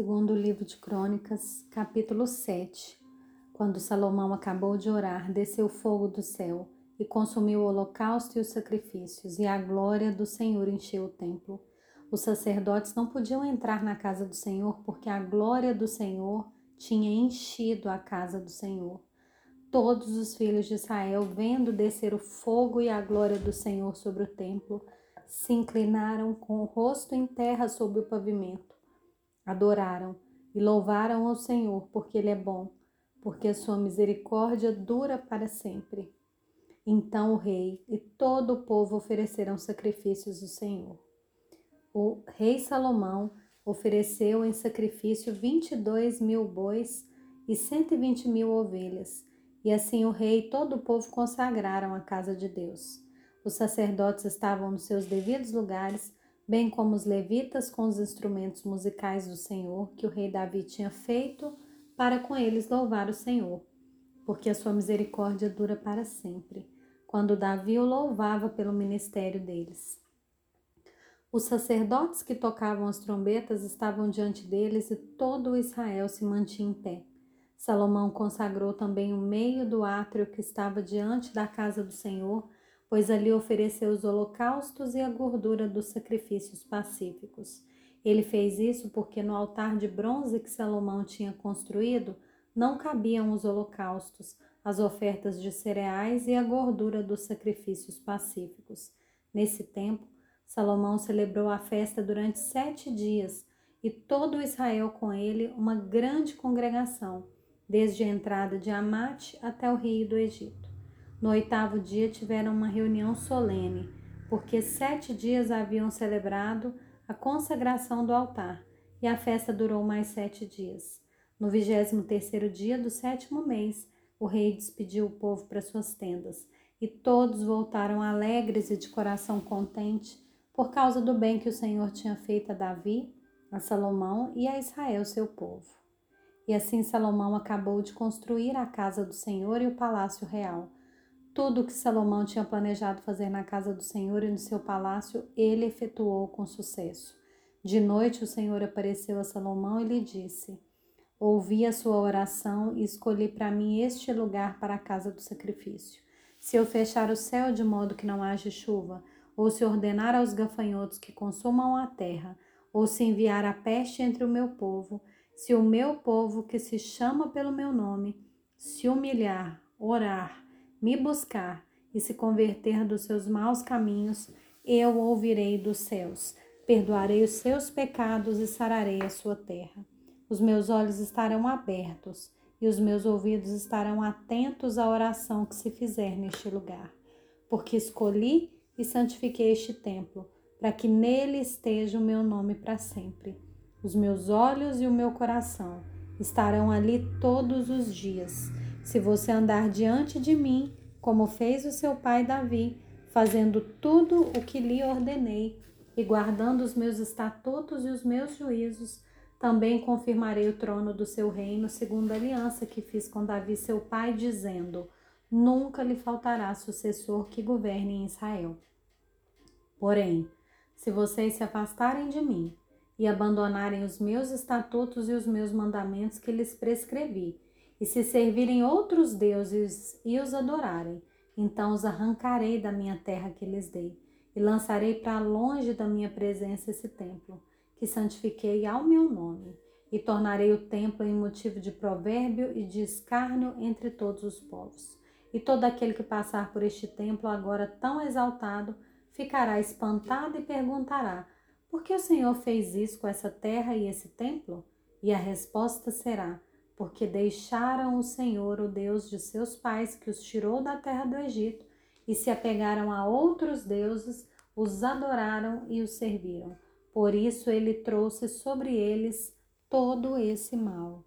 Segundo o livro de Crônicas, capítulo 7. Quando Salomão acabou de orar, desceu fogo do céu e consumiu o holocausto e os sacrifícios, e a glória do Senhor encheu o templo. Os sacerdotes não podiam entrar na casa do Senhor porque a glória do Senhor tinha enchido a casa do Senhor. Todos os filhos de Israel, vendo descer o fogo e a glória do Senhor sobre o templo, se inclinaram com o rosto em terra sobre o pavimento adoraram e louvaram ao Senhor, porque Ele é bom, porque a sua misericórdia dura para sempre. Então o rei e todo o povo ofereceram sacrifícios ao Senhor. O rei Salomão ofereceu em sacrifício 22 mil bois e 120 mil ovelhas, e assim o rei e todo o povo consagraram a casa de Deus. Os sacerdotes estavam nos seus devidos lugares bem como os levitas com os instrumentos musicais do Senhor que o rei Davi tinha feito para com eles louvar o Senhor, porque a sua misericórdia dura para sempre, quando Davi o louvava pelo ministério deles. Os sacerdotes que tocavam as trombetas estavam diante deles e todo Israel se mantinha em pé. Salomão consagrou também o meio do átrio que estava diante da casa do Senhor pois ali ofereceu os holocaustos e a gordura dos sacrifícios pacíficos. Ele fez isso porque no altar de bronze que Salomão tinha construído não cabiam os holocaustos, as ofertas de cereais e a gordura dos sacrifícios pacíficos. Nesse tempo, Salomão celebrou a festa durante sete dias e todo Israel com ele, uma grande congregação, desde a entrada de Amate até o rio do Egito. No oitavo dia tiveram uma reunião solene, porque sete dias haviam celebrado a consagração do altar, e a festa durou mais sete dias. No vigésimo terceiro dia do sétimo mês, o rei despediu o povo para suas tendas, e todos voltaram alegres e de coração contente, por causa do bem que o Senhor tinha feito a Davi, a Salomão e a Israel, seu povo. E assim Salomão acabou de construir a casa do Senhor e o palácio real tudo o que Salomão tinha planejado fazer na casa do Senhor e no seu palácio, ele efetuou com sucesso. De noite, o Senhor apareceu a Salomão e lhe disse: Ouvi a sua oração e escolhi para mim este lugar para a casa do sacrifício. Se eu fechar o céu de modo que não haja chuva, ou se ordenar aos gafanhotos que consumam a terra, ou se enviar a peste entre o meu povo, se o meu povo que se chama pelo meu nome se humilhar, orar, me buscar e se converter dos seus maus caminhos, eu ouvirei dos céus, perdoarei os seus pecados e sararei a sua terra. Os meus olhos estarão abertos e os meus ouvidos estarão atentos à oração que se fizer neste lugar, porque escolhi e santifiquei este templo, para que nele esteja o meu nome para sempre. Os meus olhos e o meu coração estarão ali todos os dias se você andar diante de mim, como fez o seu pai Davi, fazendo tudo o que lhe ordenei e guardando os meus estatutos e os meus juízos, também confirmarei o trono do seu reino, segundo a aliança que fiz com Davi, seu pai, dizendo: Nunca lhe faltará sucessor que governe em Israel. Porém, se vocês se afastarem de mim e abandonarem os meus estatutos e os meus mandamentos que lhes prescrevi, e se servirem outros deuses e os adorarem, então os arrancarei da minha terra que lhes dei, e lançarei para longe da minha presença esse templo, que santifiquei ao meu nome, e tornarei o templo em motivo de provérbio e de escárnio entre todos os povos. E todo aquele que passar por este templo agora tão exaltado ficará espantado e perguntará: Por que o Senhor fez isso com essa terra e esse templo? E a resposta será: porque deixaram o Senhor, o Deus de seus pais, que os tirou da terra do Egito, e se apegaram a outros deuses, os adoraram e os serviram. Por isso ele trouxe sobre eles todo esse mal.